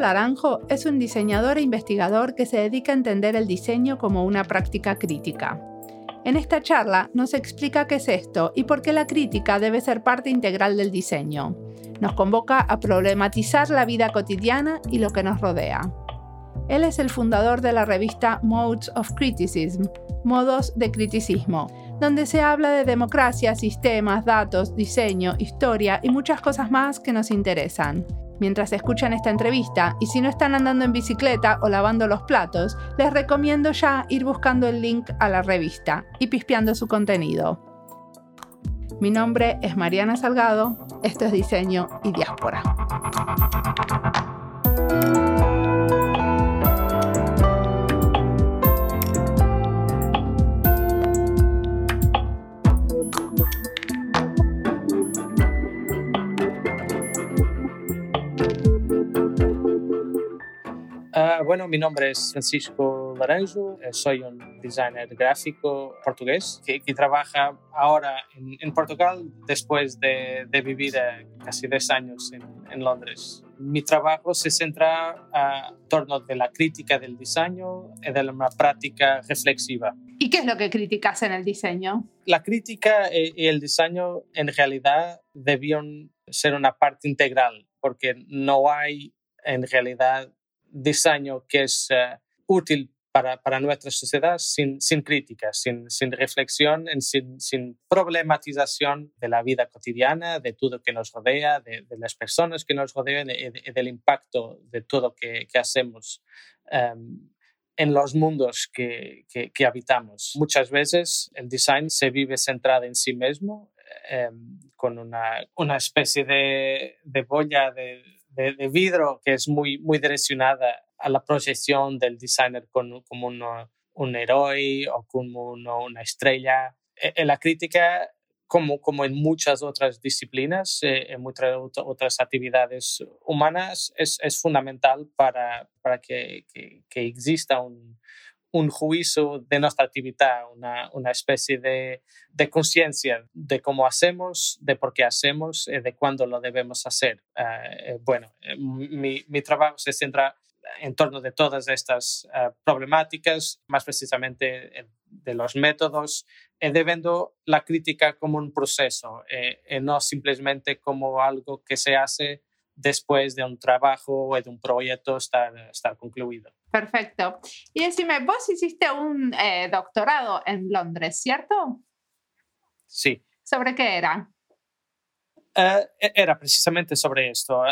Laranjo es un diseñador e investigador que se dedica a entender el diseño como una práctica crítica. En esta charla nos explica qué es esto y por qué la crítica debe ser parte integral del diseño. Nos convoca a problematizar la vida cotidiana y lo que nos rodea. Él es el fundador de la revista Modes of Criticism, Modos de Criticismo, donde se habla de democracia, sistemas, datos, diseño, historia y muchas cosas más que nos interesan mientras escuchan esta entrevista y si no están andando en bicicleta o lavando los platos, les recomiendo ya ir buscando el link a la revista y pispeando su contenido. Mi nombre es Mariana Salgado, esto es Diseño y Diáspora. Bueno, mi nombre es Francisco Laranjo, eh, soy un designer gráfico portugués que, trabaja ahora en, Portugal después de, vivir eh, casi 10 años en, Londres. Mi trabajo se centra en torno de la crítica del diseño y de una práctica reflexiva. ¿Y qué es lo que criticas en el diseño? La crítica y el diseño en realidad debían ser una parte integral porque no hay en realidad diseño que es eh, útil para, para, nuestra sociedad sin, sin crítica, sin, sin reflexión, sin, sin, problematización de la vida cotidiana, de todo que nos rodea, de, las personas que nos rodean y, del impacto de todo que, que hacemos em, en los mundos que, que, habitamos. Muchas veces el design se vive centrado en sí mismo, em, con una, una especie de, de boya de de, vidrio que es muy, muy direccionada a la proyección del designer como un héroe o como una estrella. En e, la crítica, como, como en muchas otras disciplinas, eh, en muchas otras actividades humanas, es, es fundamental para, para que, que, que exista un, un juicio de nuestra actividad, una, una especie de, de conciencia de cómo hacemos, de por qué hacemos y de cuándo lo debemos hacer. Eh, eh, bueno, eh, mi, mi, trabajo se centra en torno de todas estas problemáticas, más precisamente de los métodos, y de viendo la crítica como un proceso, y no simplemente como algo que se hace después de un trabajo o de un proyecto estar, estar concluido. Perfecto. Y decime, vos hiciste un eh, doctorado en Londres, ¿cierto? Sí. ¿Sobre qué era? Eh, e-, era precisamente sobre esto.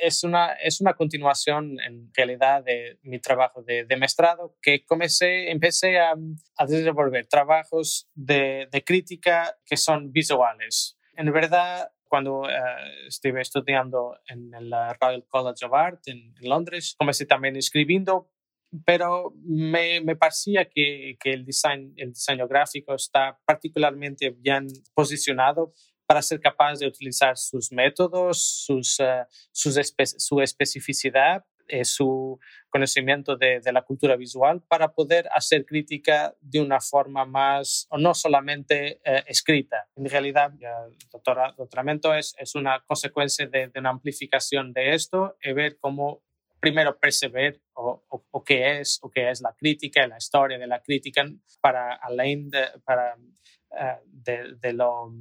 Es una, es una continuación en realidad de mi trabajo de, de mestrado que comencé, empecé a, a desenvolver trabajos de, de, crítica que son visuales. En verdad, cuando eh, estuve estudiando en el Royal College of Art en, Londres, comencé también escribiendo, pero me, me parecía que, que, el, design, el diseño gráfico está particularmente bien posicionado para ser capaz de utilizar sus métodos, sus, uh, sus su especificidad eh, su conocimiento de, la cultura visual para poder hacer crítica de una forma más, o no solamente eh, escrita. En realidad, el doctoramiento es, es una consecuencia de, una amplificación de esto y ver cómo primero perceber o, o, qué es o qué es la crítica, la historia de la crítica para, para, eh, de, de lo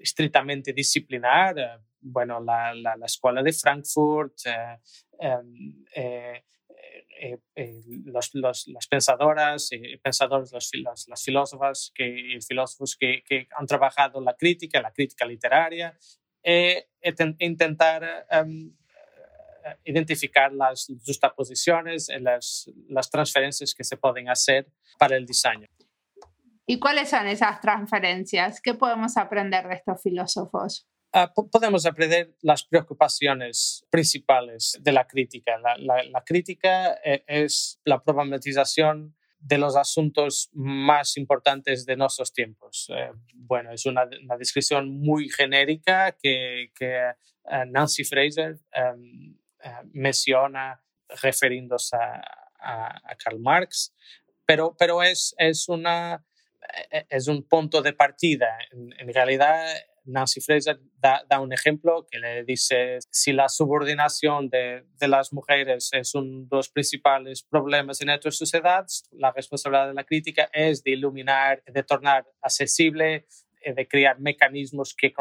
estrictamente disciplinar, bueno, la, la, escuela de Frankfurt, eh, eh, eh, los, los, las pensadoras y pensadores, los, las filósofas que, filósofos que, que, han trabajado la crítica, la crítica literaria, e, intentar em, identificar las justaposiciones, las, las transferencias que se pueden hacer para el diseño. ¿Y cuáles son esas transferencias? ¿Qué podemos aprender de estos filósofos? Ah, podemos aprender las preocupaciones principales de la crítica. La, crítica eh, es la problematización de los asuntos más importantes de nuestros tiempos. Eh, bueno, es una, una, descripción muy genérica que, eh, Nancy Fraser em, menciona refiriéndose a, Karl Marx, pero, pero es, es, una, es un punto de partida. En realidad, Nancy Fraser da, un ejemplo que le dice, si la subordinación de, las mujeres es uno de los principales problemas en nuestra sociedad, la responsabilidad de la crítica es de iluminar, de tornar accesible, eh, de crear mecanismos que,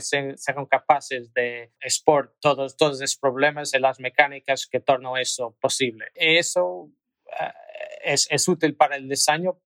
sean capaces de expor todos, todos esos problemas en las mecánicas que tornan eso posible. Eso eh, es útil para el diseño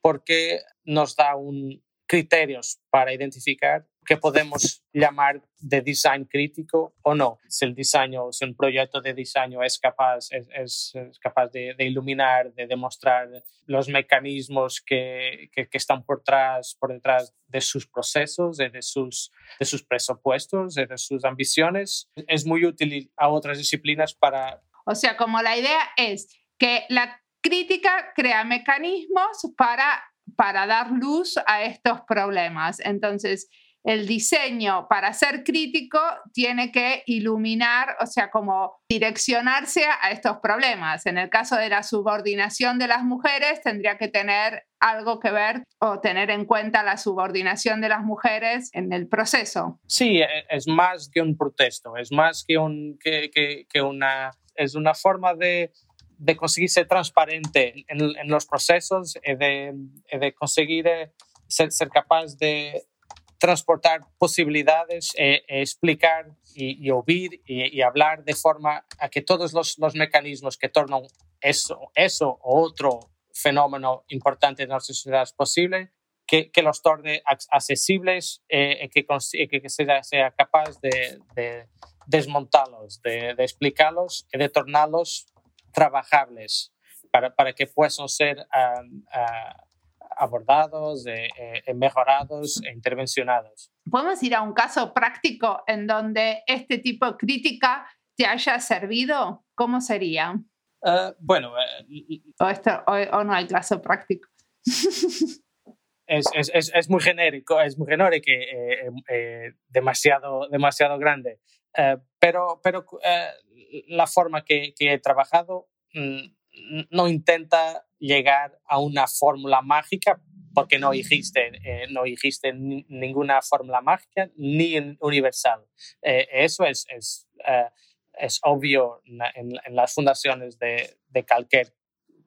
porque nos da un, criterios para identificar qué podemos llamar de design crítico o no. Si el diseño, si un proyecto de diseño es capaz, es, es, capaz de, iluminar, de demostrar los mecanismos que, que, están por, detrás, por detrás de sus procesos, de, de, sus, de sus presupuestos, de, de sus ambiciones, es muy útil a otras disciplinas para... O sea, como la idea es que la crítica crea mecanismos para para dar luz a estos problemas. Entonces, el diseño para ser crítico tiene que iluminar, o sea, como direccionarse a estos problemas. En el caso de la subordinación de las mujeres, tendría que tener algo que ver o tener en cuenta la subordinación de las mujeres en el proceso. Sí, e, es más que un protesto, es más que, un, que, que una, es una forma de de conseguir ser transparente en, los procesos y de, de conseguir eh, ser, ser, capaz de transportar posibilidades, explicar y, y oír y, hablar de forma a que todos los, los mecanismos que tornan eso, eso o otro fenómeno importante en nuestra sociedad posible, que, que los torne accesibles y que, que sea, sea capaz de, de desmontarlos, de, de explicarlos y de tornarlos trabajables para, para que puedan ser uh, abordados, eh, eh, mejorados e intervencionados. ¿Podemos ir a un caso práctico en donde este tipo de crítica te haya servido? ¿Cómo sería? Uh, bueno, o, esto, o, o, no hay caso práctico. es, es, es, muy genérico, es muy genérico, eh, demasiado, demasiado grande. Pero pero la forma que, que he trabajado mm, no intenta llegar a una fórmula mágica porque no existe, eh, no existe ninguna fórmula mágica ni universal. Eh, eso es, es, eh, es obvio en, en, las fundaciones de, de cualquier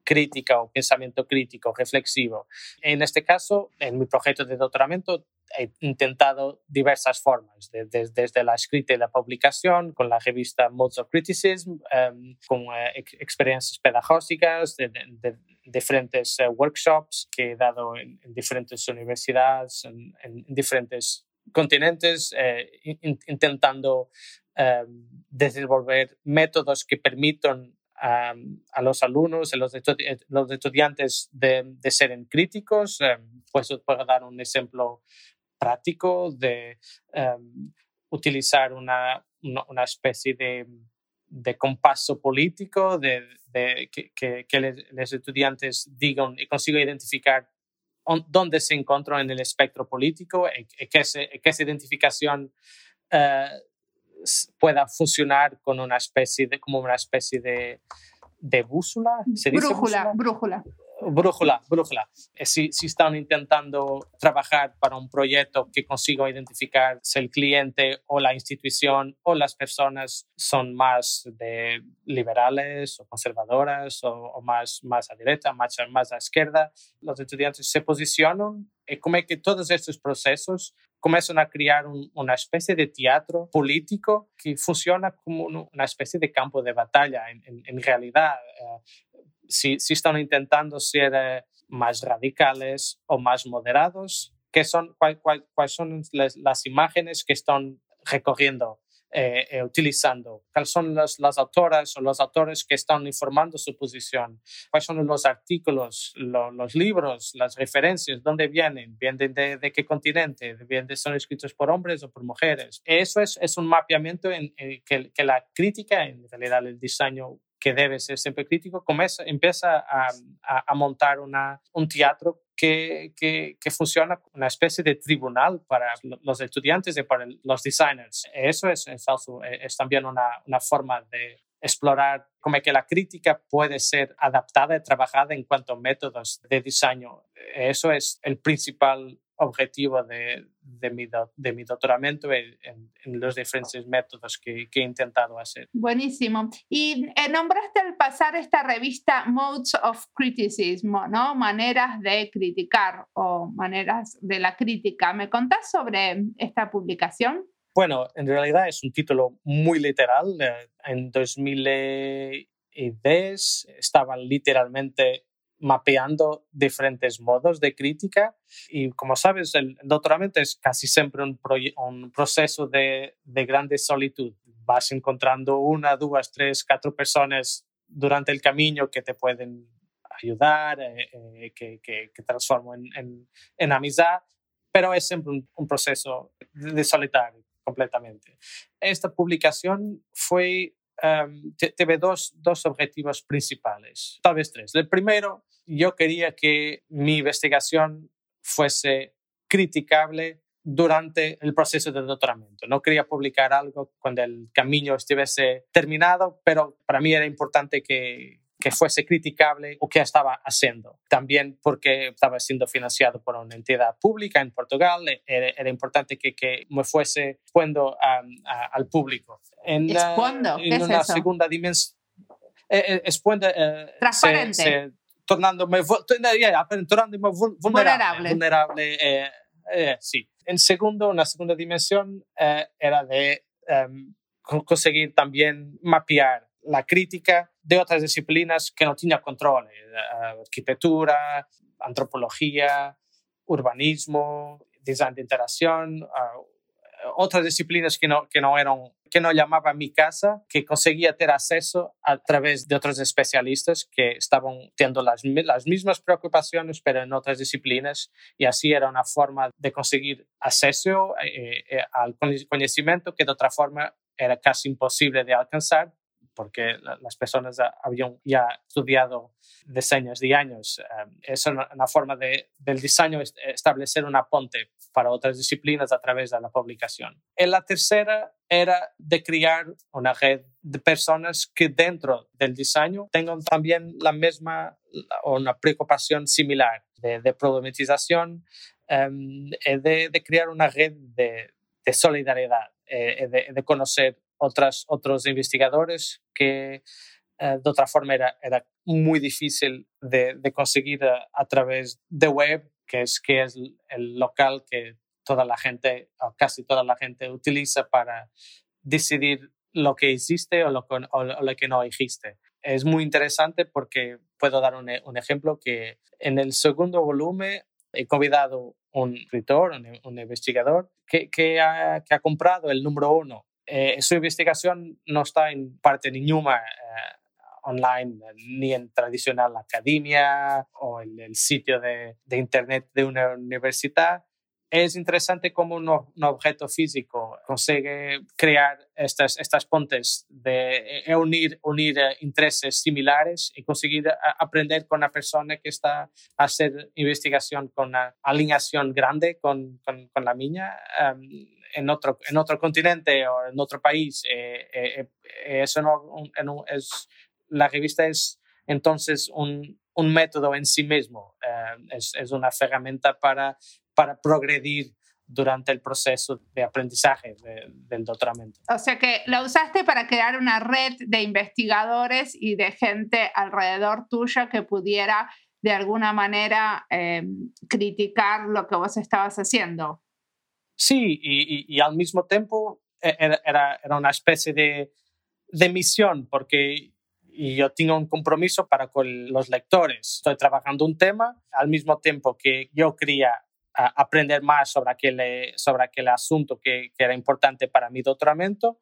crítica o pensamiento crítico, reflexivo. En este caso, en mi proyecto de doctoramiento, he intentado diversas formas, de, de, desde la escrita y la publicación, con la revista Modes of Criticism, um, con uh, experiencias pedagógicas, de, diferentes uh, workshops que he dado en, en diferentes universidades, en, en diferentes continentes, eh, in, intentando um, desenvolver métodos que permitan a, a, los alumnos, a los, estudiantes de, ser críticos. Pues puedo dar un ejemplo práctico de um, utilizar una, una, especie de, de compaso político, de, de que, que, que, los estudiantes digan y consigan identificar dónde se encuentran en el espectro político y, y que, se, que, esa identificación uh, pueda funcionar con una especie de, como una especie de, de bússola. ¿Se dice brújula, brújula brújula, brújula. Eh, si, si, están intentando trabajar para un proyecto que consiga identificar si el cliente o la institución o las personas son más de liberales o conservadoras o, más, más a derecha, más, más a izquierda, los estudiantes se posicionan y como que todos estos procesos comienzan a crear un, una especie de teatro político que funciona como una especie de campo de batalla. En realidad, eh, si, si están intentando ser eh, más radicales o más moderados, ¿qué son, cuál, cuál, cuáles son las, las, imágenes que están recorriendo, eh, eh, utilizando? ¿Cuáles son las, las, autoras o los autores que están informando su posición? ¿Cuáles son los artículos, lo, los libros, las referencias? ¿Dónde vienen? ¿Vienen de, de qué continente? ¿Vienen ¿Son escritos por hombres o por mujeres? Eso es, es un mapeamiento en, en que, que la crítica, en realidad el diseño que debe ser siempre crítico, comienza, empieza a, a, montar una, un teatro que, que, funciona como una especie de tribunal para los estudiantes y para los designers. Eso es, es, es también una, una forma de explorar cómo que la crítica puede ser adaptada y trabajada en cuanto a métodos de diseño. Eso es el principal objetivo de, de, mi, de mi doctoramiento en, en, los diferentes métodos que, que, he intentado hacer. Buenísimo. Y eh, nombraste al pasar esta revista Modes of Criticism, ¿no? Maneras de criticar o maneras de la crítica. ¿Me contás sobre esta publicación? Bueno, en realidad es un título muy literal. Eh, en 2010 estaban literalmente mapeando diferentes modos de crítica y como sabes el doctoramiento es casi siempre un, un proceso de, de, grande solitud. Vas encontrando una, dos, tres, cuatro personas durante el camino que te pueden ayudar, eh, eh, que, que, que, transforman en, en, amistad, pero es siempre un, un proceso de solitario completamente. Esta publicación fue um, tuve dos, dos objetivos principales, tal vez tres. El primero, yo quería que mi investigación fuese criticable durante el proceso de doctoramiento. No quería publicar algo cuando el camino estuviese terminado, pero para mí era importante que, que fuese criticable o que estaba haciendo. También porque estaba siendo financiado por una entidad pública en Portugal, era, importante que, que, me fuese expuendo al público. En, en una segunda dimensión. Eh, eh, eh, Transparente. Tornándome, tornándome vulnerable. vulnerable sí. En segundo, una segunda dimensión era de em, conseguir también mapear la crítica de otras disciplinas que no tenía control, eh, arquitectura, antropología, urbanismo, design de interacción, uh, otras disciplinas que no, que no eran que no llamaba mi casa, que conseguía tener acceso a través de otros especialistas que estaban teniendo las, las mismas preocupaciones, pero en otras disciplinas, y así era una forma de conseguir acceso eh, eh, al conocimiento que de otra forma era casi imposible de alcanzar porque las personas habían ya estudiado decenas de años. Em, es una, forma de, del diseño establecer una ponte para otras disciplinas a través de la publicación. Y la tercera era de crear una red de personas que dentro del diseño tengan también la misma o una preocupación similar de, problematización, um, de, de, crear una red de, de solidaridad, eh, de, de conocer otras, otros investigadores que eh, de otra forma era, era muy difícil de, de conseguir a, a, través de web, que es, que es el local que toda la gente, o casi toda la gente utiliza para decidir lo que existe o lo, o lo que no existe. Es muy interesante porque puedo dar un, un ejemplo que en el segundo volumen he convidado un escritor, un, un investigador, que, que, ha, que ha comprado el número uno eh, su investigación no está en parte ninguna eh, online, ni en tradicional academia o en el sitio de, Internet de una universidad. Es interesante cómo un, objeto físico consigue crear estas, estas pontes de eh, unir, unir intereses similares y conseguir aprender con una persona que está a hacer investigación con una alineación grande con, con, la mía. En otro, en otro continente o en otro país. Eh, eh, eh, eso no, es, la revista es entonces un, un método en sí mismo, es, es, una herramienta para, para progredir durante el proceso de aprendizaje del doctoramiento. O sea que la usaste para crear una red de investigadores y de gente alrededor tuya que pudiera de alguna manera criticar lo que vos estabas haciendo. Sí, y, al mismo tiempo e, era, era una especie de, de misión, porque yo tengo un compromiso para con los lectores. Estoy trabajando un tema al mismo tiempo que yo quería aprender más sobre aquel, sobre aquel asunto que, era importante para mi doctoramiento.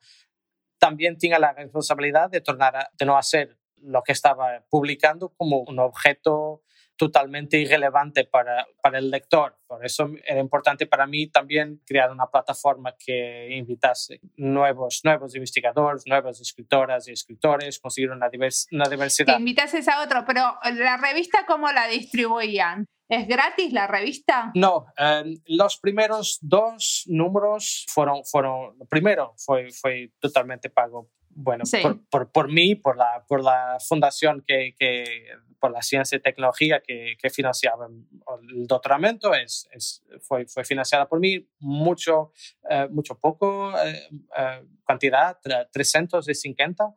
También tenía la responsabilidad de, tornar de no hacer lo que estaba publicando como un objeto totalmente irrelevante para, para el lector. Por eso era importante para mí también crear una plataforma que invitase nuevos, nuevos investigadores, nuevas escritoras y escritores, conseguir una, una diversidad. Que invitases a otro, pero la revista, ¿cómo la distribuían? ¿Es gratis la revista? No, em, los primeros dos números fueron, fueron, primero fue, fue totalmente pago bueno, por, por, por, mí, por la, por la fundación que, que por la ciencia y tecnología que, que financiaba el doctoramiento, es, es, fue, fue financiada por mí, mucho, eh, mucho poco eh, eh, cantidad, 350.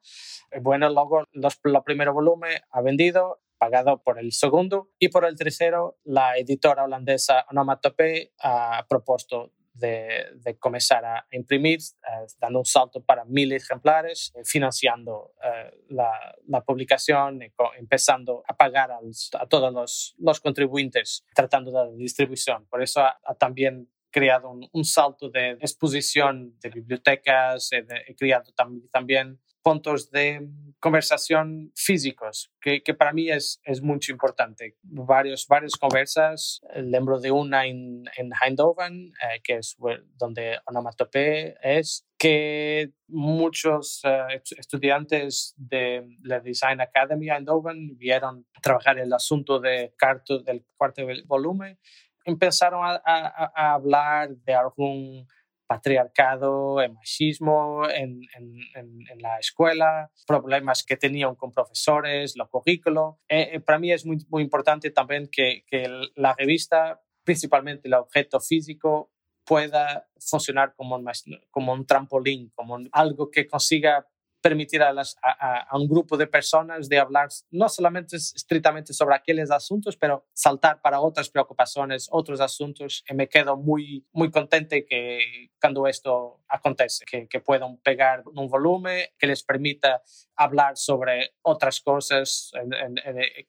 Bueno, luego los, el primer volumen ha vendido pagado por el segundo y por el tercero la editora holandesa Onomatope ha propuesto de, comenzar a imprimir, eh, dando un salto para mil ejemplares, eh, financiando eh, la, publicación, empezando a pagar a, todos los, los, contribuyentes, tratando de la distribución. Por eso ha, también creado un, salto de exposición de bibliotecas, he, creado también puntos de conversación físicos, que, para mí es, es mucho importante. Varios, varias conversas, lembro de una en, en Eindhoven, eh, que es donde Onomatope es, que muchos eh, estudiantes de la Design Academy Eindhoven vieron trabajar el asunto de carto, del cuarto volumen, empezaron a, a hablar de algún patriarcado, el machismo en, en, la escuela, problemas que tenían con profesores, lo currículo. Eh, eh, para mí es muy, muy importante también que, que la revista, principalmente el objeto físico, pueda funcionar como un, como un trampolín, como algo que consiga permitir a, las, a, un grupo de personas de hablar no solamente estrictamente sobre aquellos asuntos, pero saltar para otras preocupaciones, otros asuntos. Y me quedo muy, muy contento que cuando esto acontece, que, que puedan pegar un volumen que les permita hablar sobre otras cosas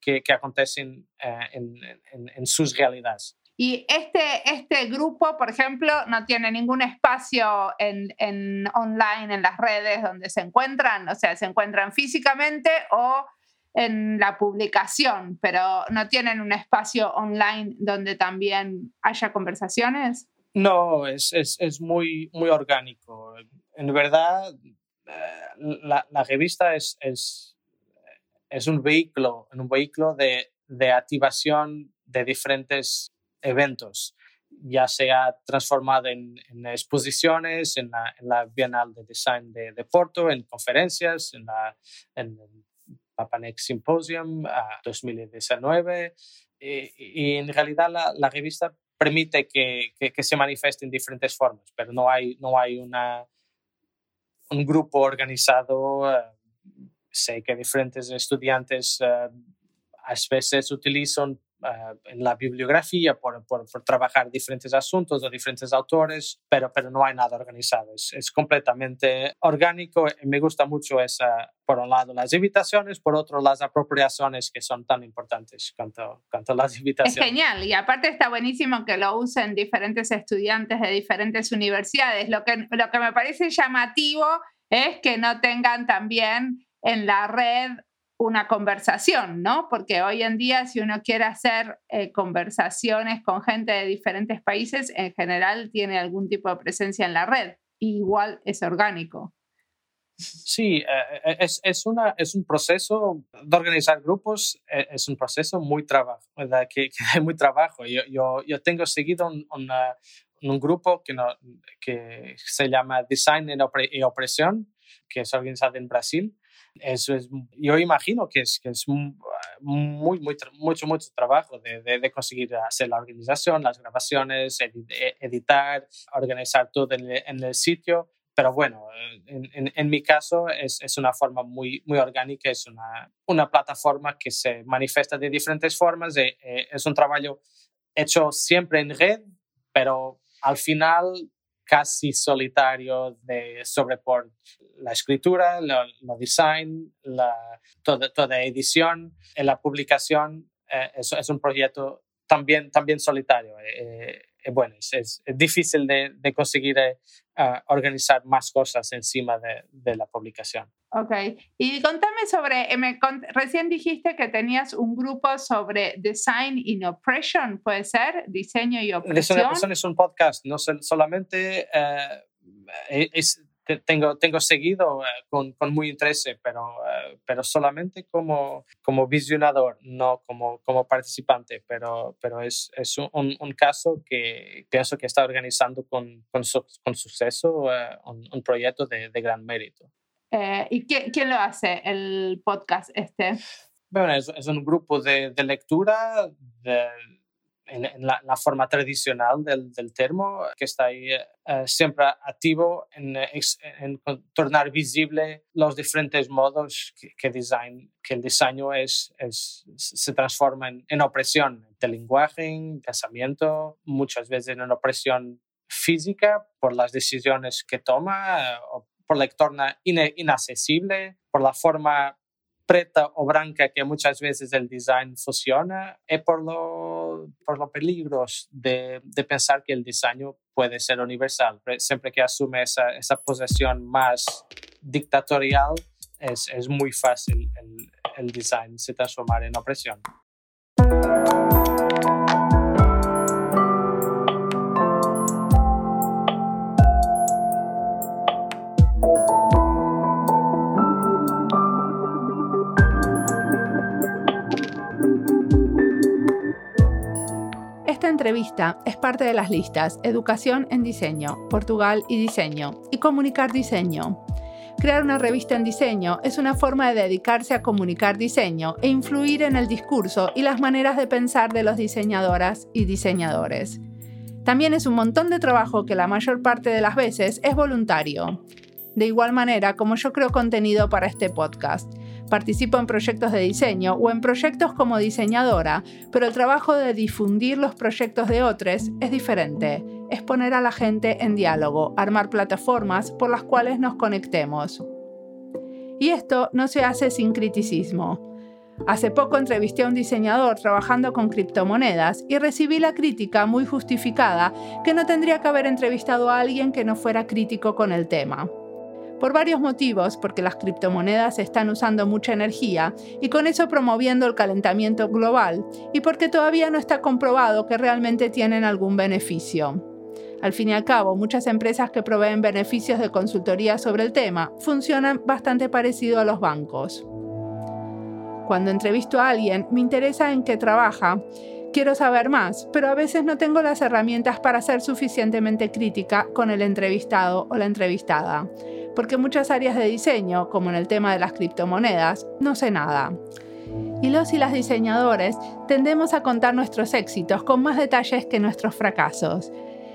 que, que, acontecen eh, en, en, en sus realidades. Y este, este grupo, por ejemplo, no tiene ningún espacio en, en, online, en las redes donde se encuentran, o sea, se encuentran físicamente o en la publicación, pero no tienen un espacio online donde también haya conversaciones. No, es, es, es muy, muy orgánico. En verdad, eh, la, la revista es, es, es, un vehículo, un vehículo de, de activación de diferentes eventos, ya sea transformado en, exposiciones, en la, en la, Bienal de Design de, de, Porto, en conferencias, en, la, en el Papanex Symposium 2019. Y, en realidad la, la revista permite que, que, se manifieste en diferentes formas, pero no hay, no hay una, un grupo organizado. Eh, sé que diferentes estudiantes uh, a veces utilizan eh, en la bibliografía por, por, trabajar diferentes asuntos o diferentes autores, pero, pero no hay nada organizado. Es, es, completamente orgánico y me gusta mucho esa, por un lado, las invitaciones, por otro, las apropiaciones que son tan importantes cuanto, cuanto las invitaciones. Es genial y aparte está buenísimo que lo usen diferentes estudiantes de diferentes universidades. Lo que, lo que me parece llamativo es que no tengan también en la red una conversación, ¿no? Porque hoy en día si uno quiere hacer eh, conversaciones con gente de diferentes países, en general tiene algún tipo de presencia en la red. igual es orgánico. Sí, eh, eh, es, es, una, es un proceso de organizar grupos, es un proceso muy trabajo. Que, que hay muy trabajo. Yo, yo, yo tengo seguido un, un grupo que, no, que se llama Design y Opresión, que es organizado en Brasil eso es, yo imagino que es, que es muy, muy, mucho, mucho trabajo de, de, conseguir hacer la organización, las grabaciones, e, editar, organizar todo en el, sitio. Pero bueno, en, en, mi caso es, es, una forma muy, muy orgánica, es una, una plataforma que se manifiesta de diferentes formas, eh, es un trabajo hecho siempre en red, pero al final casi solitario de, sobre por la escritura, el design, la, toda, toda, edición, la publicación. Eh, es, es, un proyecto también, también solitario. Eh, bueno, es, difícil de, conseguir organizar más cosas encima de, la publicación. Ok, y contame sobre, me, recién dijiste que tenías un grupo sobre Design in Oppression, ¿puede ser? Diseño y opresión. Design Oppression es un podcast, no solamente es, tengo, tengo seguido eh, con, con, muy interés, pero, eh, pero solamente como, como visionador, no como, como participante, pero, pero es, es un, un, caso que pienso que está organizando con, con, con suceso eh, un, proyecto de, de, gran mérito. ¿Y quién, quién, lo hace, el podcast este? Bueno, es, es un grupo de, de lectura de, en, la, forma tradicional del, del, termo, que está ahí eh, siempre activo en, en, tornar visible los diferentes modos que, design, que el diseño es, es se transforma en, en, opresión de lenguaje, pensamiento, muchas veces en opresión física por las decisiones que toma, eh, o por la torna inaccesible, por la forma preta o blanca que muchas veces el design funciona y por, lo, por los peligros de, de, pensar que el diseño puede ser universal. Siempre que asume esa, esa posición más dictatorial, es, es muy fácil el, el design se transformar en opresión. Entrevista es parte de las listas Educación en Diseño, Portugal y Diseño y Comunicar Diseño. Crear una revista en diseño es una forma de dedicarse a comunicar diseño e influir en el discurso y las maneras de pensar de los diseñadoras y diseñadores. También es un montón de trabajo que la mayor parte de las veces es voluntario. De igual manera como yo creo contenido para este podcast Participo en proyectos de diseño o en proyectos como diseñadora, pero el trabajo de difundir los proyectos de otros es diferente. Es poner a la gente en diálogo, armar plataformas por las cuales nos conectemos. Y esto no se hace sin criticismo. Hace poco entrevisté a un diseñador trabajando con criptomonedas y recibí la crítica muy justificada que no tendría que haber entrevistado a alguien que no fuera crítico con el tema por varios motivos, porque las criptomonedas están usando mucha energía y con eso promoviendo el calentamiento global, y porque todavía no está comprobado que realmente tienen algún beneficio. Al fin y al cabo, muchas empresas que proveen beneficios de consultoría sobre el tema funcionan bastante parecido a los bancos. Cuando entrevisto a alguien, me interesa en qué trabaja, quiero saber más, pero a veces no tengo las herramientas para ser suficientemente crítica con el entrevistado o la entrevistada porque muchas áreas de diseño, como en el tema de las criptomonedas, no sé nada. Y los y las diseñadores tendemos a contar nuestros éxitos con más detalles que nuestros fracasos.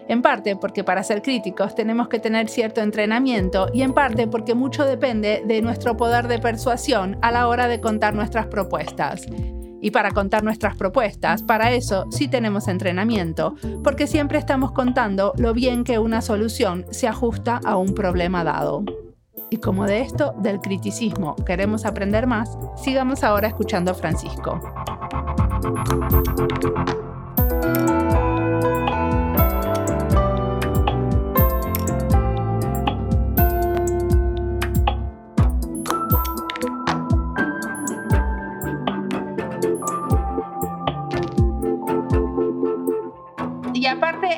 En parte porque para ser críticos tenemos que tener cierto entrenamiento y en parte porque mucho depende de nuestro poder de persuasión a la hora de contar nuestras propuestas y para contar nuestras propuestas. Para eso sí tenemos entrenamiento, porque siempre estamos contando lo bien que una solución se ajusta a un problema dado. Y como de esto, del criticismo, queremos aprender más, sigamos ahora escuchando a Francisco.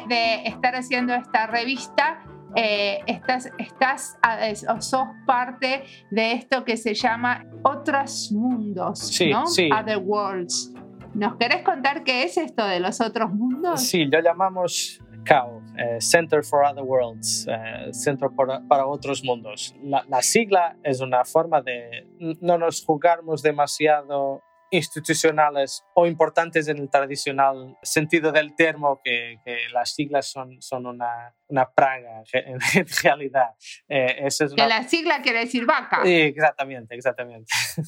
De estar haciendo esta revista, eh, estás, estás o sos parte de esto que se llama Otros Mundos, ¿no? Other Worlds. ¿Nos querés contar qué es esto de los otros mundos? Sí, lo llamamos CAO, eh, Center for Other Worlds, eh, Centro para, Otros Mundos. La, la, sigla es una forma de no nos jugamos demasiado institucionales o importantes en el tradicional sentido del termo, que, las siglas son, son una, una praga en, realidad. Eh, es Que la sigla quiere decir vaca. exactamente, exactamente.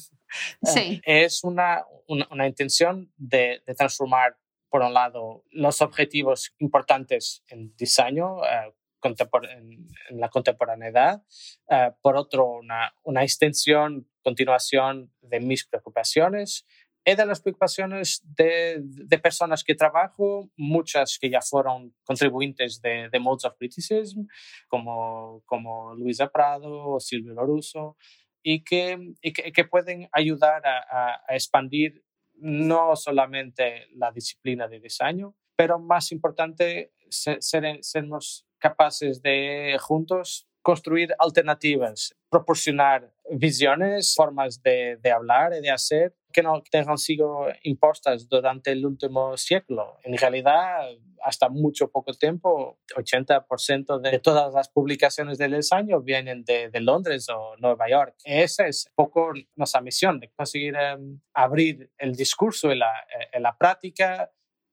Sí. es una, una, intención de, de, transformar, por un lado, los objetivos importantes en diseño, eh, en, la contemporaneidad, eh, por otro, una, una extensión, continuación de mis preocupaciones Y de las preocupaciones de, de, personas que trabajo, muchas que ya fueron contribuyentes de, de Modes of Criticism, como, como Luisa Prado o Silvio Loruso, y que, y que, pueden ayudar a, a, expandir no solamente la disciplina de diseño, pero más importante, ser, sernos capaces de juntos construir alternativas, proporcionar visiones, formas de, de, hablar y de hacer que no tengan sido impuestas durante el último siglo. En realidad, hasta mucho poco tiempo, 80% de todas las publicaciones del diseño vienen de, de, Londres o Nueva York. Esa es poco nuestra misión, de conseguir um, abrir el discurso y la, eh, la práctica,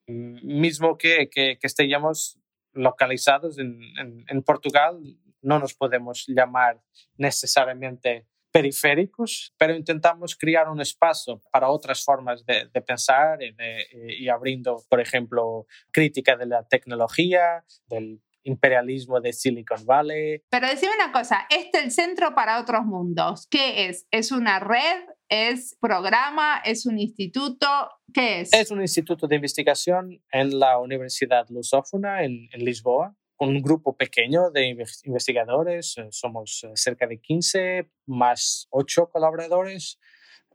mismo que, que, que estemos localizados en, en, en Portugal, no nos podemos llamar necesariamente periféricos, pero intentamos crear un espacio para otras formas de, pensar y, de, y, abriendo, por ejemplo, crítica de la tecnología, del imperialismo de Silicon Valley. Pero decime una cosa, este es el centro para otros mundos. ¿Qué es? ¿Es una red? ¿Es programa? ¿Es un instituto? ¿Qué es? Es un instituto de investigación en la Universidad Lusófona en, en Lisboa un grupo pequeño de investigadores, eh, somos eh, cerca de 15 más 8 colaboradores.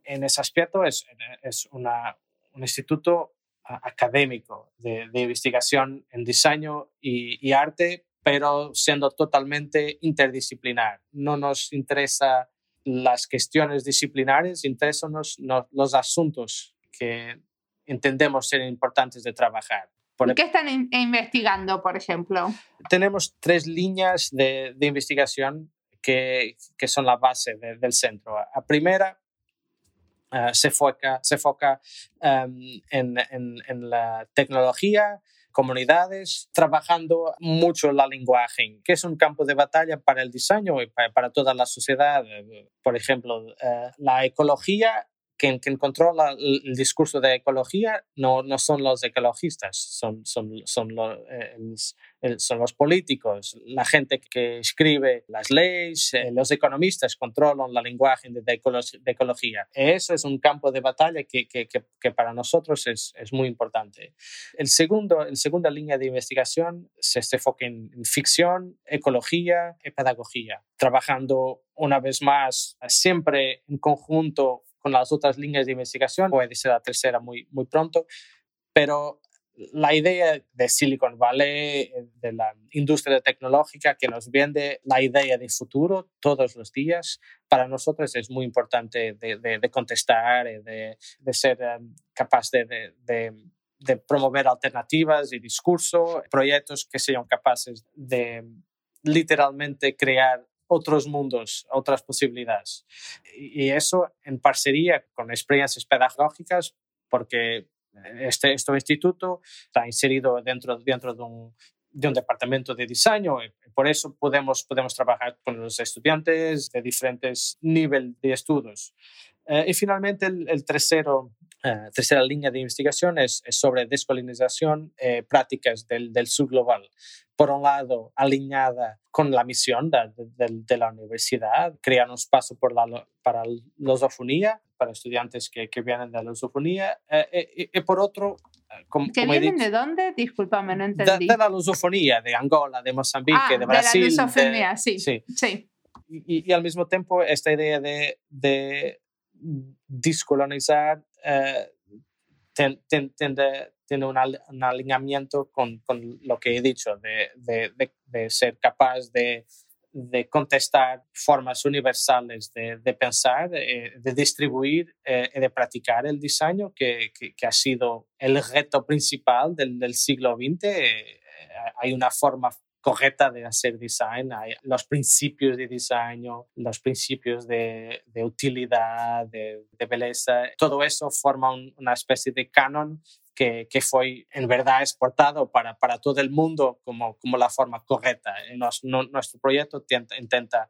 En ese aspecto es, es una, un instituto académico de, investigación en diseño y, arte, pero siendo totalmente interdisciplinar. No nos interesa las cuestiones disciplinares, interesan los asuntos que entendemos ser importantes de trabajar. ¿Y qué están investigando, por ejemplo? Tenemos tres líneas de, de investigación que, que, son la base del centro. La primera uh, se foca, se foca um, en, en, en, la tecnología, comunidades, trabajando mucho la lenguaje, que es un campo de batalla para el diseño y para, para toda la sociedad. Por ejemplo, uh, la ecología quien, quien controla el, discurso de ecología no, no son los ecologistas, son, son, son, eh, son los políticos, la gente que escribe las leyes, eh, los economistas controlan la lenguaje de, de, ecología. Eso es un campo de batalla que, que, que, para nosotros es, es, muy importante. El segundo, la segunda línea de investigación se, se enfoca en, en ficción, ecología y pedagogía, trabajando una vez más siempre en conjunto con las otras líneas de investigación, puede ser la tercera muy, muy pronto, pero la idea de Silicon Valley, de la industria tecnológica que nos vende la idea de futuro todos los días, para nosotros es muy importante de, contestar, de, de ser um, capaz de, promover alternativas y discurso, proyectos que sean capaces de literalmente crear otros mundos, otras posibilidades. Y eso en parcería con experiencias pedagógicas, porque este, este instituto está inserido dentro, dentro de un, de un departamento de diseño y por eso podemos, podemos trabajar con los estudiantes de diferentes niveles de estudios. Eh, y finalmente, el, el tercero, eh, tercera línea de investigación es, es sobre descolonización, eh, prácticas del, del sur global por un lado, alineada con la misión de, de, de la universidad, crear un espacio por la, para la lusofonía, para estudiantes que, que vienen de la lusofonía, eh, eh, y, por otro, eh, como, ¿Que vienen de dónde? Discúlpame, no entendí. De, de, la lusofonía, de Angola, de Mozambique, ah, de Brasil. De la lusofonía, sí. sí. sí. Y, y, al mismo tiempo, esta idea de, de descolonizar eh, tiene un, alineamiento con, lo que he dicho, de, ser capaz de, contestar formas universales de, pensar, de, distribuir eh, y de practicar el diseño, que, ha sido el reto principal del, del siglo XX. Eh, hay una forma correcta de hacer design, hay los principios de diseño, los principios de, de utilidad, de, de, belleza, todo eso forma un, una especie de canon que, que, fue en verdad exportado para, para todo el mundo como, como la forma correcta. Nos, no, nuestro proyecto intenta, intenta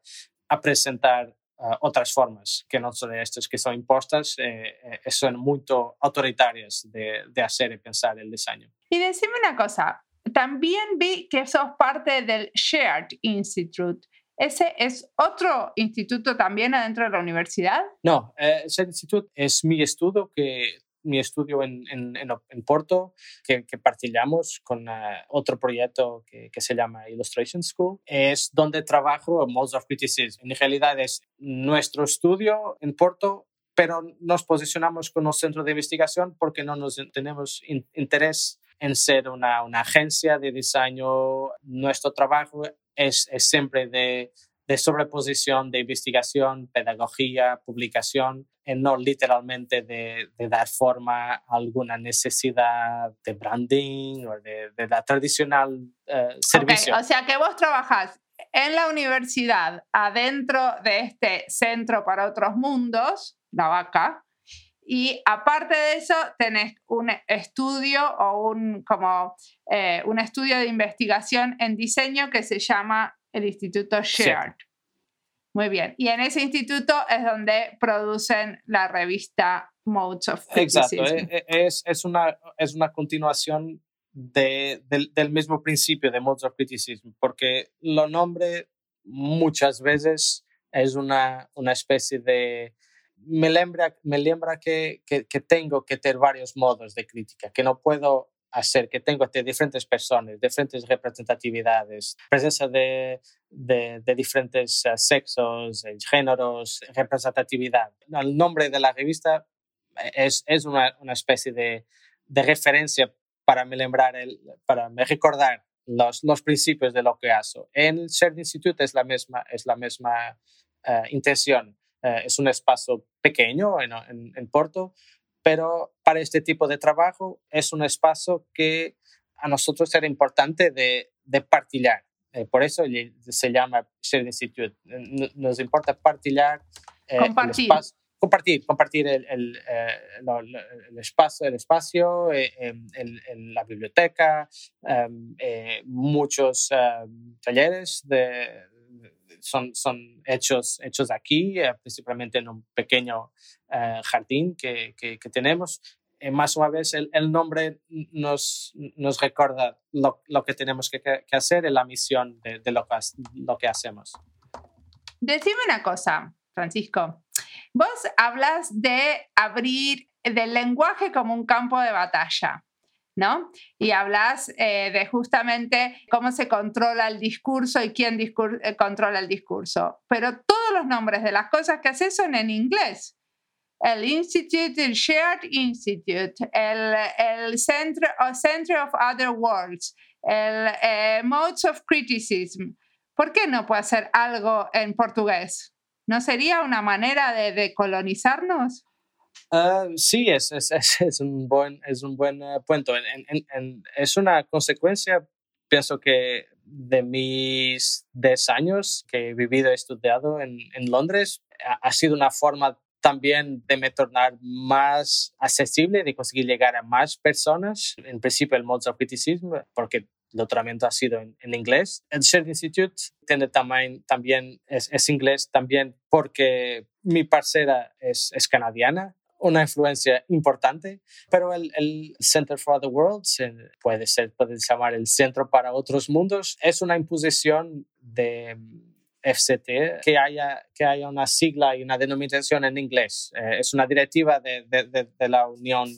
presentar uh, otras formas que no son estas que son impuestas, eh, eh, son muy autoritarias de, de hacer y pensar el diseño. Y decime una cosa, también vi que sos parte del Shared Institute. ¿Ese es otro instituto también adentro de la universidad? No, eh, ese instituto es mi estudio que mi estudio en, en, en Porto, que, que partilhamos con uh, otro proyecto que, que, se llama Illustration School, es donde trabajo Modes of Criticism. En realidad es nuestro estudio en Porto, pero nos posicionamos como centro de investigación porque no nos tenemos in, interés en ser una, una, agencia de diseño. Nuestro trabajo es, es siempre de de sobreposición de investigación, pedagogía, publicación, en no literalmente de, de, dar forma a alguna necesidad de branding o de, de la tradicional uh, servicio. Okay, o sea que vos trabajás en la universidad, adentro de este centro para otros mundos, la vaca, y aparte de eso tenés un estudio o un, como, eh, un estudio de investigación en diseño que se llama el Instituto Shared. Sí. Muy bien. Y en ese instituto es donde producen la revista Modes of Criticism. Exacto. E, e, es, es, una, es una continuación de, del, del, mismo principio de Modes of Criticism, porque lo nombre muchas veces es una, una especie de... Me lembra, me lembra que, que, que tengo que tener varios modos de crítica, que no puedo hacer que tengo de diferentes personas, diferentes representatividades, presencia de, de, diferentes uh, sexos, eh, géneros, representatividad. El nombre de la revista es, es una, una especie de, de, referencia para me lembrar, el, para me recordar los, los principios de lo que hago. En el Shared Institute es la misma, es la misma intención. Uh, es un espacio pequeño en, en, en Porto, pero para este tipo de trabajo es un espacio que a nosotros era importante de, de partillar. Eh, por eso se llama Shared Institute. Nos importa partillar eh, compartir. el espacio, compartir, compartir el, el, eh, el, espacio, el espacio eh, el, la biblioteca, em, eh, muchos em, talleres de, son, son hechos, hechos aquí, eh, principalmente en un pequeño eh, jardín que, que, tenemos. Eh, más una vez, el, el nombre nos, nos recuerda lo, lo, que tenemos que, que hacer en la misión de, de lo, que, lo que hacemos. Decime una cosa, Francisco. Vos hablas de abrir del lenguaje como un campo de batalla. ¿No? Y hablas eh, de justamente cómo se controla el discurso y quién discur eh, controla el discurso. Pero todos los nombres de las cosas que haces son en inglés. El Institute, el Shared Institute, el, el Center, uh, Center of Other Worlds, el eh, Modes of Criticism. ¿Por qué no puede hacer algo en portugués? ¿No sería una manera de, de colonizarnos? Uh, sí, es, es, es, un buen, es un buen uh, punto. En, en, en, es una consecuencia, pienso que de mis 10 años que he vivido y estudiado en, Londres, ha, ha, sido una forma también de me tornar más accesible, de conseguir llegar a más personas. En principio, el Modes of Criticism, porque el doctoramiento ha sido en, en inglés. El Shared Institute tiene también, también es, es, inglés también porque mi parcera es, es canadiana una influencia importante, pero el, el, Center for the World puede ser, puede llamar el Centro para Otros Mundos, es una imposición de mm, FCT que haya, que haya una sigla y una denominación en inglés. Eh, es una directiva de, de, de, de, la Unión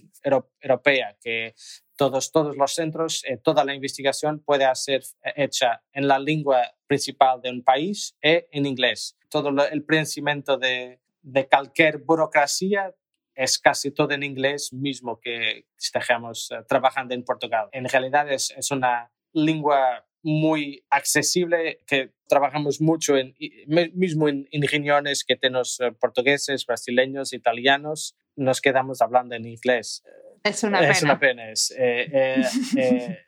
Europea que todos, todos los centros, eh, toda la investigación puede ser hecha en la lengua principal de un país e en inglés. Todo lo, el pensamiento de, de cualquier burocracia es casi todo en inglés mismo que estemos uh, trabajando en Portugal. En realidad es, es, una lengua muy accesible que trabajamos mucho en, mismo en, en reuniones que tenemos uh, portugueses, brasileños, italianos, nos quedamos hablando en inglés. Es una pena. Es una pena. Es, eh, eh, eh,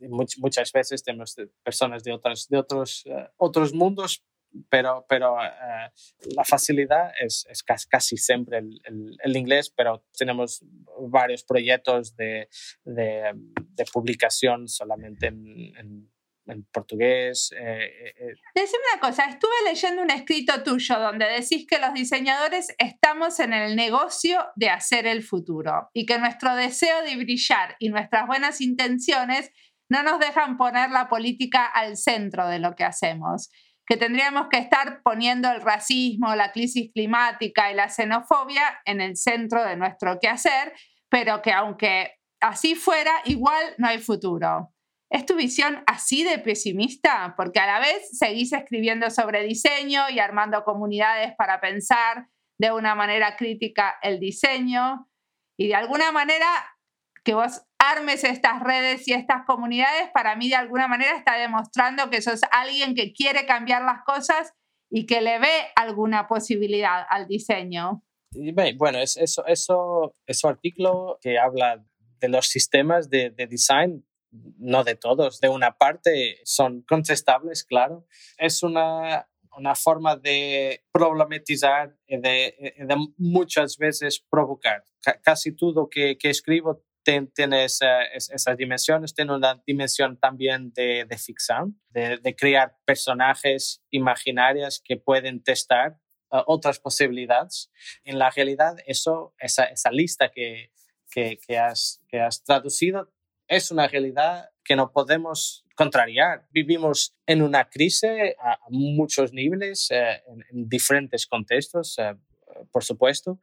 muchas veces tenemos personas de otros, de otros, otros mundos, pero, pero uh, la facilidad es, es, casi siempre el, el, el, inglés, pero tenemos varios proyectos de, de, de publicación solamente en, en, en portugués. Eh, eh. Decime una cosa, estuve leyendo un escrito tuyo donde decís que los diseñadores estamos en el negocio de hacer el futuro y que nuestro deseo de brillar y nuestras buenas intenciones no nos dejan poner la política al centro de lo que hacemos que tendríamos que estar poniendo el racismo, la crisis climática y la xenofobia en el centro de nuestro quehacer, pero que aunque así fuera, igual no hay futuro. ¿Es tu visión así de pesimista? Porque a la vez seguís escribiendo sobre diseño y armando comunidades para pensar de una manera crítica el diseño y de alguna manera que vos armes estas redes y estas comunidades, para mí de alguna manera está demostrando que sos alguien que quiere cambiar las cosas y que le ve alguna posibilidad al diseño. Bueno, eso, eso, eso, ese artículo que habla de los sistemas de, de design, no de todos, de una parte son contestables, claro. Es una, una forma de problematizar de, de, muchas veces provocar. casi todo que, que escribo tiene esas dimensiones, tiene una dimensión también de, de ficción, de, crear personajes imaginarios que pueden testar uh, otras posibilidades. En la realidad, eso, esa, lista que, que, has, que has traducido es una realidad que no podemos contrariar. Vivimos en una crisis a muchos niveles, eh, en, en, diferentes contextos, eh, por supuesto,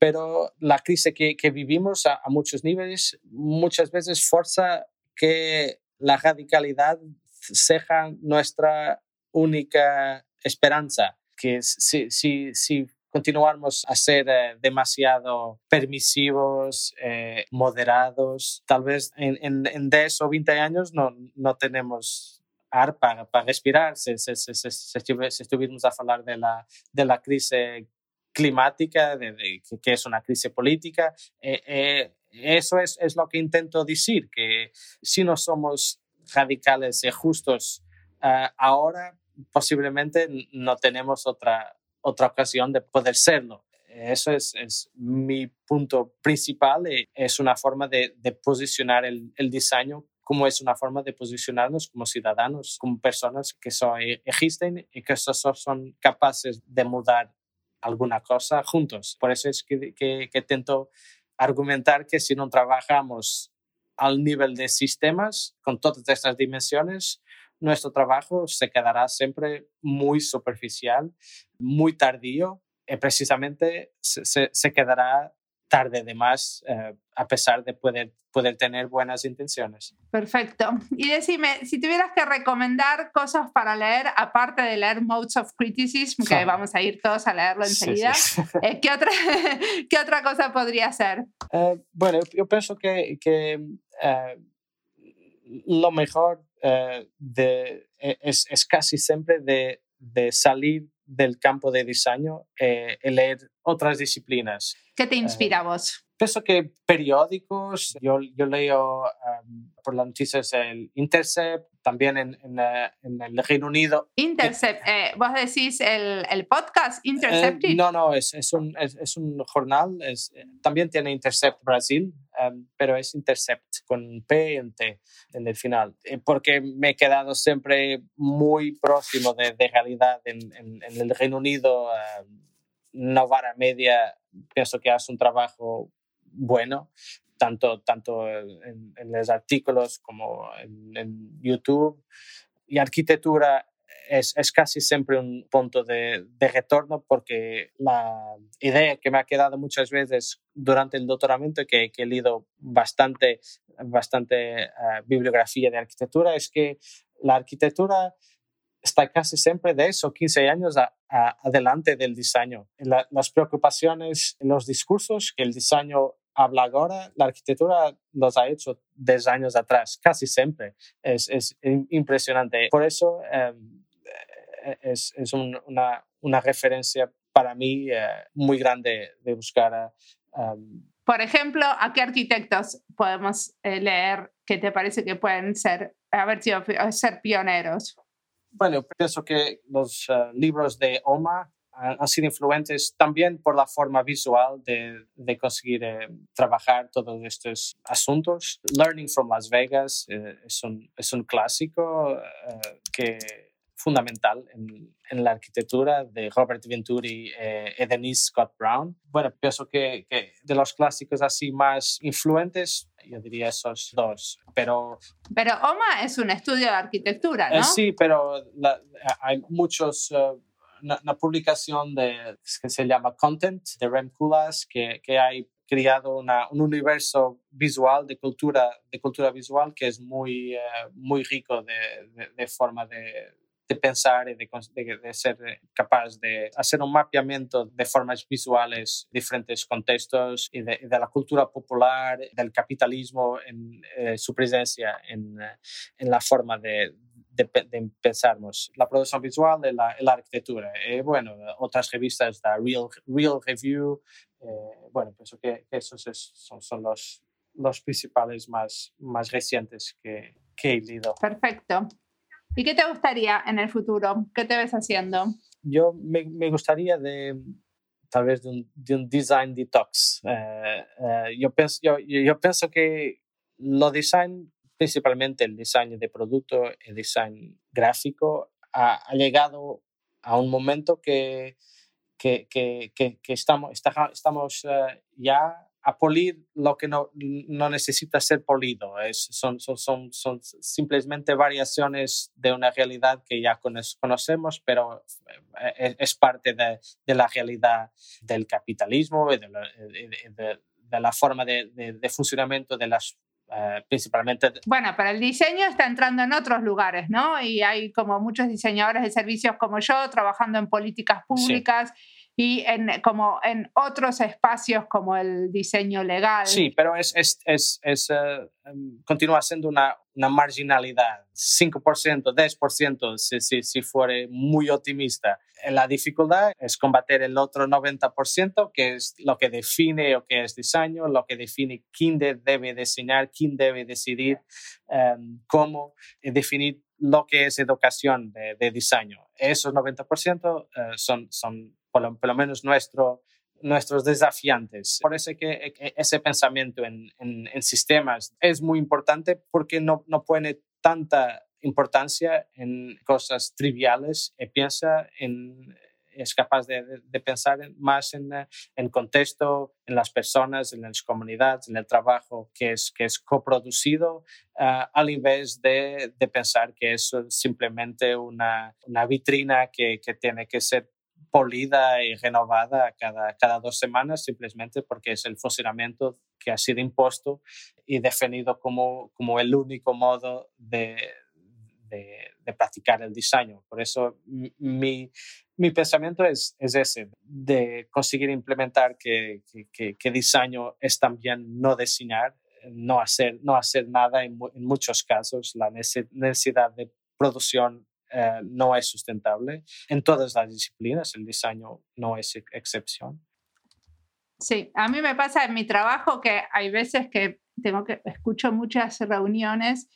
pero la crisis que, que vivimos a, a, muchos niveles muchas veces fuerza que la radicalidad sea nuestra única esperanza, que si, si, si continuamos a ser eh, demasiado permisivos, eh, moderados, tal vez en, en, en 10 o 20 años no, no tenemos ar para, para respirar, si, si, si, si, estuviéramos a hablar de la, de la crisis climática, de, de, que es una crisis política. Eh, eh, eso es, es, lo que intento decir, que si no somos radicales y justos uh, ahora, posiblemente no tenemos otra, otra ocasión de poder serlo. Eso es, es mi punto principal y es una forma de, de posicionar el, el diseño como es una forma de posicionarnos como ciudadanos, como personas que son, existen y que son capaces de mudar alguna cosa juntos. Por eso es que, que, que tento argumentar que si no trabajamos al nivel de sistemas, con todas estas dimensiones, nuestro trabajo se quedará siempre muy superficial, muy tardío, y precisamente se quedará tarde de más, eh, a pesar de poder, poder tener buenas intenciones. Perfecto. Y decime, si tuvieras que recomendar cosas para leer, aparte de leer Modes of Criticism, que vamos a ir todos a leerlo enseguida, sí, sí. Eh, ¿qué, otra, ¿qué otra cosa podría ser? Eh, bueno, yo pienso que, que eh, lo mejor eh, de, es, es, casi siempre de, de salir del campo de diseño eh, y leer otras disciplinas. ¿Qué te inspira a vos? Pienso que periódicos, yo, yo leo um, por las noticias el Intercept, también en, en, uh, en el Reino Unido. Intercept, eh, vos decís el, el podcast Intercept. Eh, no, no, es, es, un, es, es un jornal, es, también tiene Intercept Brasil, um, pero es Intercept con P en T en el final, eh, porque me he quedado siempre muy próximo de, de realidad en, en, en, el Reino Unido. Uh, Novara Media pienso que hace un trabajo bueno, tanto, tanto en, en los artículos como en, en, YouTube. Y arquitectura es, es, casi siempre un punto de, de, retorno porque la idea que me ha quedado muchas veces durante el doctoramiento, que, que he leído bastante, bastante uh, bibliografía de arquitectura, es que la arquitectura está casi siempre de eso, 15 años a, a, adelante del diseño. La, las preocupaciones, los discursos que el diseño habla ahora, la arquitectura los ha hecho 10 años atrás, casi siempre. Es, es impresionante. Por eso eh, es, es un, una, una, referencia para mí eh, muy grande de buscar. Um, Por ejemplo, ¿a qué arquitectos podemos eh, leer que te parece que pueden ser, haber sido, ser pioneros? Bueno, pienso que los uh, libros de Oma han sido influentes también por la forma visual de, de conseguir eh, trabajar todos estos asuntos. Learning from Las Vegas eh, es, un, es un clásico eh, que fundamental en, en, la arquitectura de Robert Venturi eh, y Denise Scott Brown. Bueno, pienso que, que, de los clásicos así más influentes, yo diría esos dos. Pero, pero OMA es un estudio de arquitectura, ¿no? Eh, sí, pero la, hay muchos... Uh, una, una, publicación de, que se llama Content de Rem Koolhaas, que, que hay creado un universo visual, de cultura, de cultura visual, que es muy, eh, muy rico de, forma de, pensar y de, ser capaz de hacer un mapeamiento de formas visuales, diferentes contextos y de, la cultura popular, del capitalismo en eh, su presencia en, en la forma de, de, pensarnos la producción visual y la, la arquitectura. Eh, bueno, otras revistas, la Real, Real Review, eh, bueno, pienso que, esos son, son los, los principales más, más recientes que, que he leído. Perfecto. ¿Y qué te gustaría en el futuro? ¿Qué te ves haciendo? Yo me, me gustaría de tal vez de un, de un design detox. Eh, yo, pienso, yo, yo pienso que lo design principalmente el diseño de producto, el diseño gráfico, ha, llegado a un momento que, que, que, que estamos, estamos eh, ya a polir lo que no, no necesita ser polido. Es, son, son, son, son, simplemente variaciones de una realidad que ya conocemos, pero eh, es, parte de, de, la realidad del capitalismo y de la, de, de la forma de, de, funcionamiento de las eh, principalmente. Bueno, pero el diseño está entrando en otros lugares, ¿no? Y hay como muchos diseñadores de servicios como yo trabajando en políticas públicas. Y en, como en otros espacios como el diseño legal. Sí, pero es, es, es, es em, continúa siendo una, una marginalidad, 5%, 10%, si, si, si fuere muy optimista. La dificultad es combater el otro 90%, que es lo que define lo que es diseño, lo que define quién debe diseñar, quién debe decidir um, cómo definir lo que es educación de, de diseño. Esos 90% eh, son, son por lo, por lo menos nuestro, nuestros desafiantes. Por eso que ese pensamiento en, en, en, sistemas es muy importante porque no, no pone tanta importancia en cosas triviales y piensa en es capaz de, de pensar más en el contexto, en las personas, en las comunidades, en el trabajo que es, que es coproducido, uh, al invés de, de, pensar que es simplemente una, una vitrina que, que, tiene que ser polida y renovada cada, cada dos semanas simplemente porque es el funcionamiento que ha sido impuesto y definido como, como el único modo de, de, practicar el diseño. Por eso mi, mi pensamiento es, es, ese, de conseguir implementar que, que, que, diseño es también no diseñar, no hacer, no hacer nada en, en muchos casos. La necesidad de producción eh, no es sustentable. En todas las disciplinas el diseño no es excepción. Sí, a mí me pasa en mi trabajo que hay veces que tengo que escucho muchas reuniones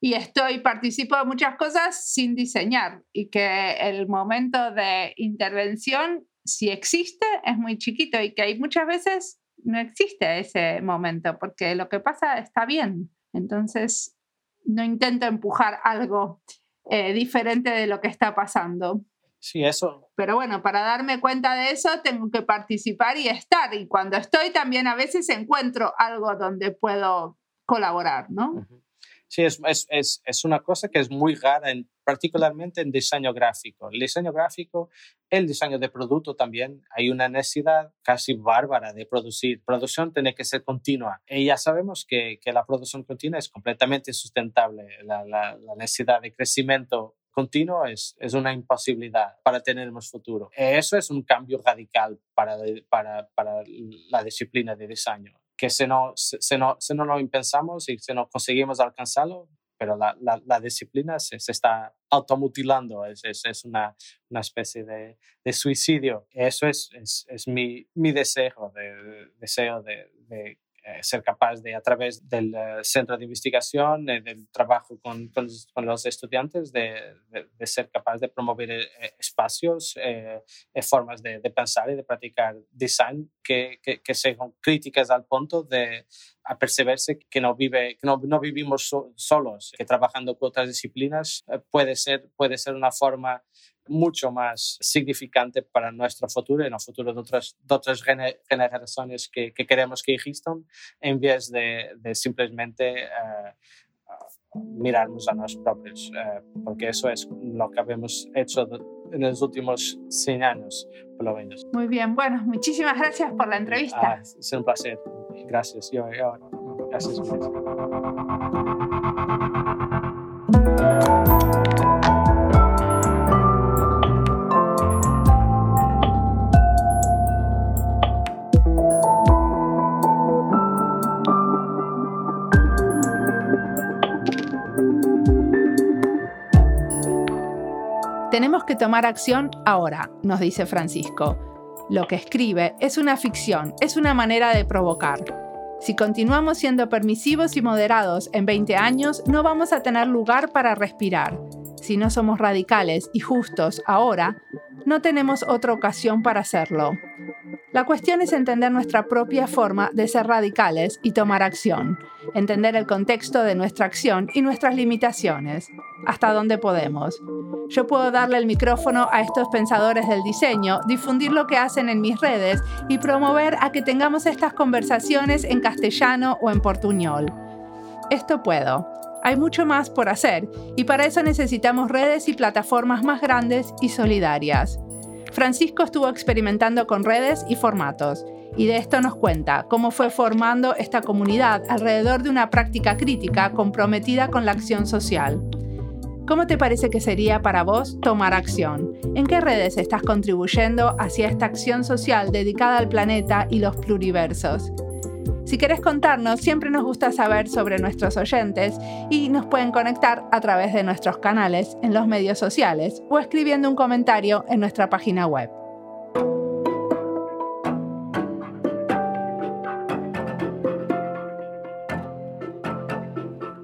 y estoy participo de muchas cosas sin diseñar y que el momento de intervención si existe es muy chiquito y que hay muchas veces no existe ese momento porque lo que pasa está bien. Entonces no intento empujar algo eh, diferente de lo que está pasando. Sí, eso. Pero bueno, para darme cuenta de eso tengo que participar y estar. Y cuando estoy también a veces encuentro algo donde puedo colaborar, ¿no? Sí, es, es, es, una cosa que es muy rara, en, particularmente en diseño gráfico. El diseño gráfico, el diseño de producto también, hay una necesidad casi bárbara de producir. Producción tiene que ser continua. Y ya sabemos que, que la producción continua es completamente insustentable. La, la, la necesidad de crecimiento continuo es, es, una imposibilidad para tener más futuro. Eso es un cambio radical para, para, para la disciplina de diseño que si no, si no, si no lo pensamos y si no conseguimos alcanzarlo, pero la, la, disciplina se, se, está automutilando, es, es, es una, una, especie de, de, suicidio. Eso es, es, mi, mi, deseo, de, deseo de, de ser capaz de, a través del eh, centro de investigación, eh, del trabajo con, con, los estudiantes, de, de, ser capaz de promover espacios, formas de, pensar y de practicar design que, que, que, sean críticas al punto de aperceberse que no, vive, que no, no vivimos solos, que trabajando con otras disciplinas puede ser, puede ser una forma mucho más significante para nuestro futuro y en el futuro de otras, de otras generaciones que, que, queremos que existan, en vez de, de simplemente uh, mirarnos a nosotros propios, uh, porque eso es lo que hemos hecho en los últimos 100 años, por lo menos. Muy bien, bueno, muchísimas gracias por la entrevista. Ah, es un placer. Gracias. Yo, yo, gracias. Que tomar acción ahora, nos dice Francisco. Lo que escribe es una ficción, es una manera de provocar. Si continuamos siendo permisivos y moderados en 20 años, no vamos a tener lugar para respirar. Si no somos radicales y justos ahora, no tenemos otra ocasión para hacerlo. La cuestión es entender nuestra propia forma de ser radicales y tomar acción, entender el contexto de nuestra acción y nuestras limitaciones, hasta dónde podemos. Yo puedo darle el micrófono a estos pensadores del diseño, difundir lo que hacen en mis redes y promover a que tengamos estas conversaciones en castellano o en portuñol. Esto puedo. Hay mucho más por hacer y para eso necesitamos redes y plataformas más grandes y solidarias. Francisco estuvo experimentando con redes y formatos, y de esto nos cuenta cómo fue formando esta comunidad alrededor de una práctica crítica comprometida con la acción social. ¿Cómo te parece que sería para vos tomar acción? ¿En qué redes estás contribuyendo hacia esta acción social dedicada al planeta y los pluriversos? Si querés contarnos, siempre nos gusta saber sobre nuestros oyentes y nos pueden conectar a través de nuestros canales en los medios sociales o escribiendo un comentario en nuestra página web.